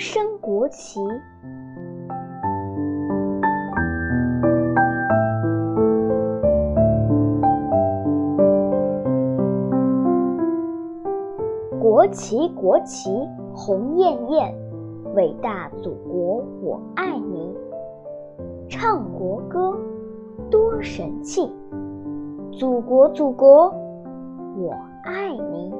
升国旗。国旗国旗红艳艳伟大祖国我爱你唱国歌多神气！祖国祖国我爱你